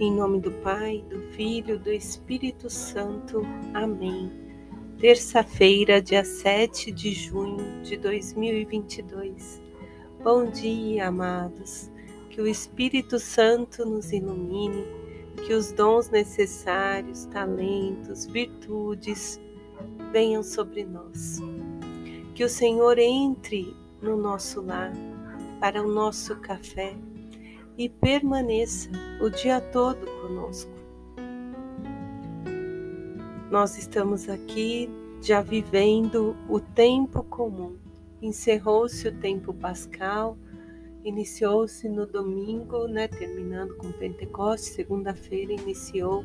Em nome do Pai, do Filho, do Espírito Santo. Amém. Terça-feira, dia 7 de junho de 2022. Bom dia, amados. Que o Espírito Santo nos ilumine, que os dons necessários, talentos, virtudes venham sobre nós. Que o Senhor entre no nosso lar para o nosso café e permaneça o dia todo conosco. Nós estamos aqui já vivendo o tempo comum. Encerrou-se o tempo pascal, iniciou-se no domingo, né, terminando com Pentecostes, segunda-feira iniciou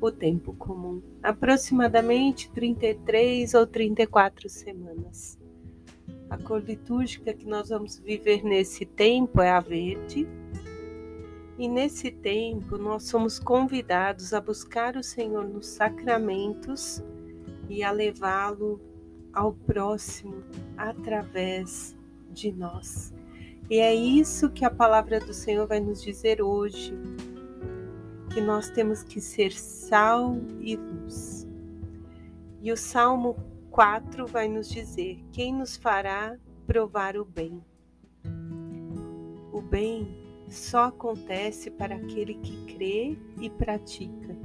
o tempo comum, aproximadamente 33 ou 34 semanas. A cor litúrgica que nós vamos viver nesse tempo é a verde, e nesse tempo nós somos convidados a buscar o Senhor nos sacramentos e a levá-lo ao próximo através de nós. E é isso que a palavra do Senhor vai nos dizer hoje, que nós temos que ser sal e luz. E o Salmo 4 vai nos dizer: quem nos fará provar o bem? O bem só acontece para aquele que crê e pratica.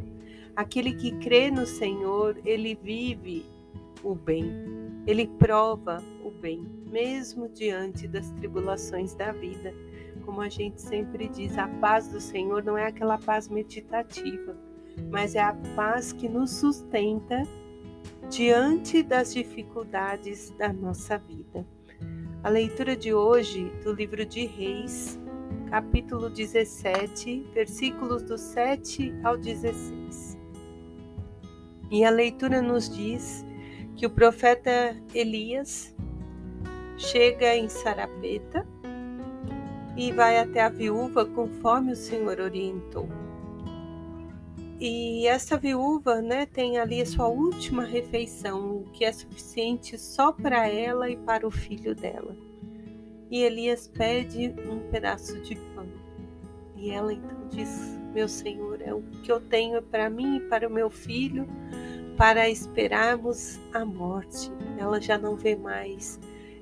Aquele que crê no Senhor, ele vive o bem, ele prova o bem, mesmo diante das tribulações da vida. Como a gente sempre diz, a paz do Senhor não é aquela paz meditativa, mas é a paz que nos sustenta diante das dificuldades da nossa vida. A leitura de hoje do livro de Reis capítulo 17, versículos do 7 ao 16. E a leitura nos diz que o profeta Elias chega em Sarapeta e vai até a viúva conforme o Senhor orientou. E essa viúva, né, tem ali a sua última refeição, que é suficiente só para ela e para o filho dela. E Elias pede um pedaço de pão. E ela então diz: Meu Senhor, é o que eu tenho para mim e para o meu filho, para esperarmos a morte. Ela já não vê mais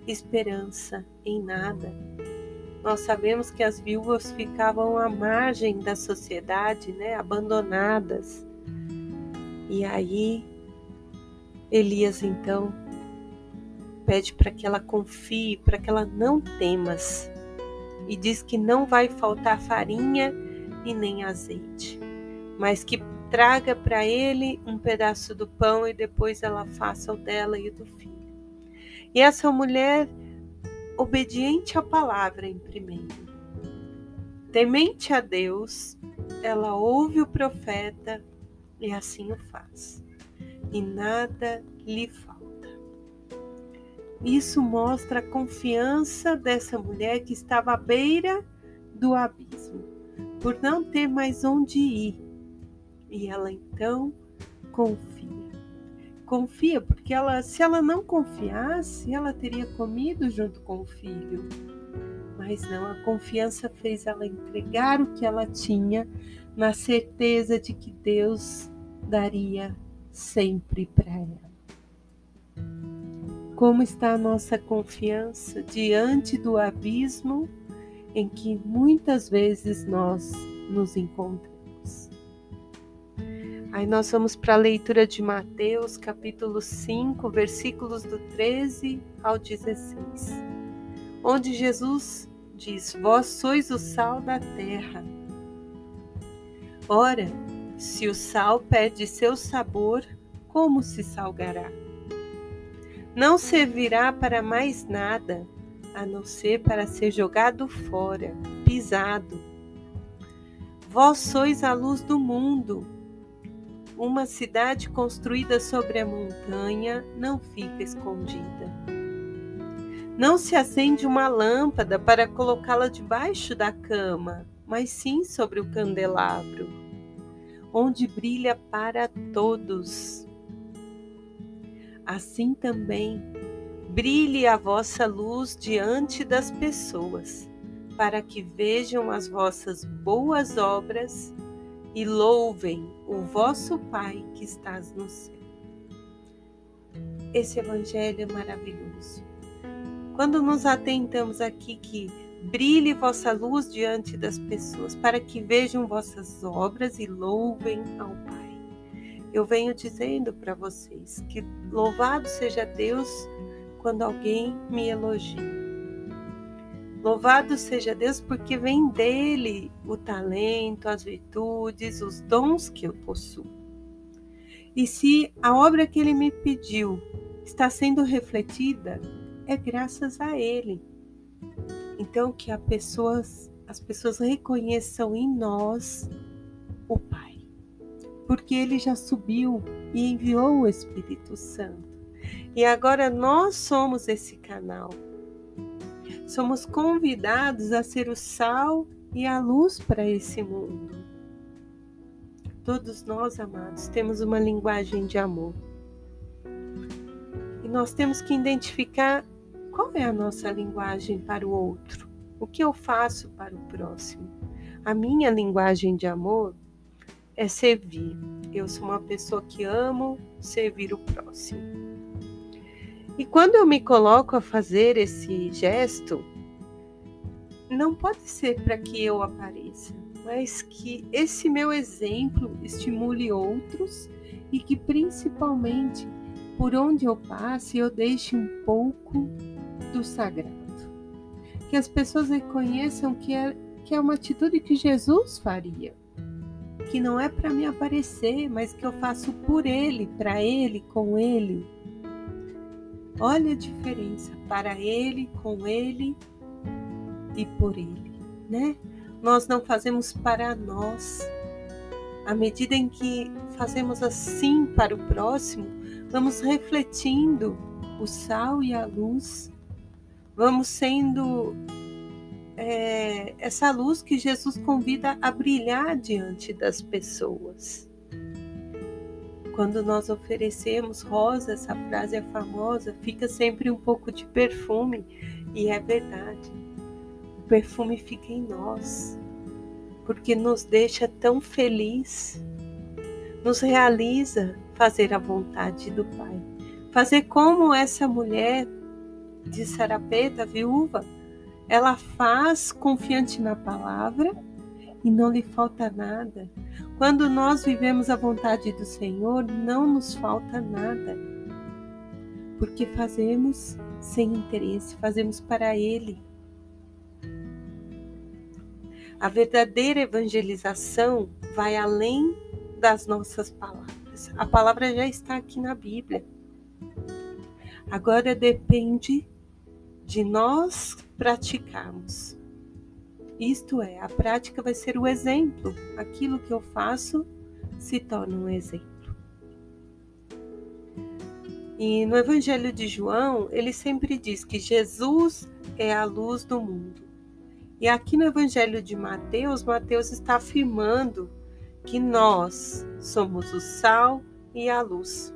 esperança em nada. Nós sabemos que as viúvas ficavam à margem da sociedade, né, abandonadas. E aí Elias então pede para que ela confie, para que ela não temas. E diz que não vai faltar farinha e nem azeite, mas que traga para ele um pedaço do pão e depois ela faça o dela e o do filho. E essa mulher obediente à palavra em primeiro, temente a Deus, ela ouve o profeta e assim o faz. E nada lhe falta. Isso mostra a confiança dessa mulher que estava à beira do abismo, por não ter mais onde ir. E ela então confia. Confia porque ela, se ela não confiasse, ela teria comido junto com o filho. Mas não, a confiança fez ela entregar o que ela tinha, na certeza de que Deus daria sempre para ela. Como está a nossa confiança diante do abismo em que muitas vezes nós nos encontramos? Aí nós vamos para a leitura de Mateus, capítulo 5, versículos do 13 ao 16, onde Jesus diz: Vós sois o sal da terra. Ora, se o sal perde seu sabor, como se salgará? Não servirá para mais nada, a não ser para ser jogado fora, pisado. Vós sois a luz do mundo. Uma cidade construída sobre a montanha não fica escondida. Não se acende uma lâmpada para colocá-la debaixo da cama, mas sim sobre o candelabro, onde brilha para todos assim também brilhe a vossa luz diante das pessoas, para que vejam as vossas boas obras e louvem o vosso Pai que estás no céu. Esse evangelho é maravilhoso. Quando nos atentamos aqui que brilhe vossa luz diante das pessoas, para que vejam vossas obras e louvem ao Pai. Eu venho dizendo para vocês que louvado seja Deus quando alguém me elogia. Louvado seja Deus, porque vem dele o talento, as virtudes, os dons que eu possuo. E se a obra que ele me pediu está sendo refletida, é graças a ele. Então que pessoas, as pessoas reconheçam em nós o Pai, porque ele já subiu e enviou o Espírito Santo. E agora nós somos esse canal somos convidados a ser o sal e a luz para esse mundo. Todos nós, amados, temos uma linguagem de amor. E nós temos que identificar qual é a nossa linguagem para o outro. O que eu faço para o próximo? A minha linguagem de amor é servir. Eu sou uma pessoa que amo servir o próximo. E quando eu me coloco a fazer esse gesto, não pode ser para que eu apareça, mas que esse meu exemplo estimule outros e que principalmente por onde eu passe eu deixe um pouco do sagrado. Que as pessoas reconheçam que é, que é uma atitude que Jesus faria. Que não é para me aparecer, mas que eu faço por Ele, para Ele, com Ele Olha a diferença para ele, com ele e por ele, né? Nós não fazemos para nós. À medida em que fazemos assim para o próximo, vamos refletindo o sal e a luz, vamos sendo é, essa luz que Jesus convida a brilhar diante das pessoas. Quando nós oferecemos rosa, essa frase é famosa, fica sempre um pouco de perfume, e é verdade. O perfume fica em nós, porque nos deixa tão feliz, nos realiza fazer a vontade do Pai. Fazer como essa mulher de Sarapeta, viúva, ela faz confiante na palavra e não lhe falta nada. Quando nós vivemos a vontade do Senhor, não nos falta nada, porque fazemos sem interesse, fazemos para Ele. A verdadeira evangelização vai além das nossas palavras. A palavra já está aqui na Bíblia. Agora depende de nós praticarmos. Isto é, a prática vai ser o exemplo. Aquilo que eu faço se torna um exemplo. E no Evangelho de João, ele sempre diz que Jesus é a luz do mundo. E aqui no Evangelho de Mateus, Mateus está afirmando que nós somos o sal e a luz.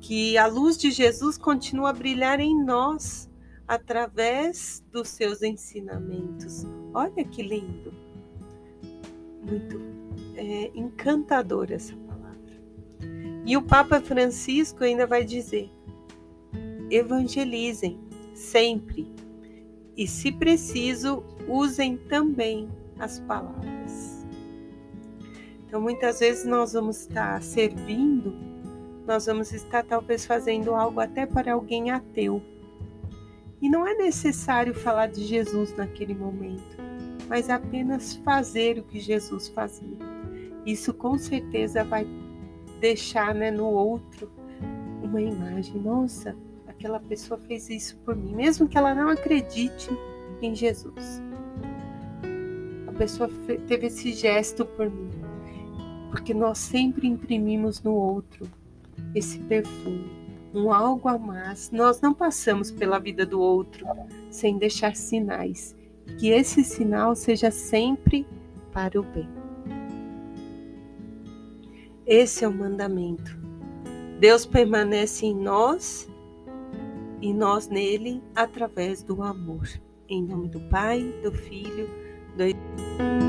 Que a luz de Jesus continua a brilhar em nós através dos seus ensinamentos. Olha que lindo! Muito é, encantadora essa palavra. E o Papa Francisco ainda vai dizer: evangelizem sempre e, se preciso, usem também as palavras. Então, muitas vezes nós vamos estar servindo, nós vamos estar talvez fazendo algo até para alguém ateu e não é necessário falar de Jesus naquele momento, mas apenas fazer o que Jesus fazia. Isso com certeza vai deixar né, no outro uma imagem. Nossa, aquela pessoa fez isso por mim, mesmo que ela não acredite em Jesus. A pessoa teve esse gesto por mim, porque nós sempre imprimimos no outro esse perfume um algo a mais. Nós não passamos pela vida do outro sem deixar sinais. Que esse sinal seja sempre para o bem. Esse é o mandamento. Deus permanece em nós e nós nele através do amor. Em nome do Pai, do Filho, do Espírito.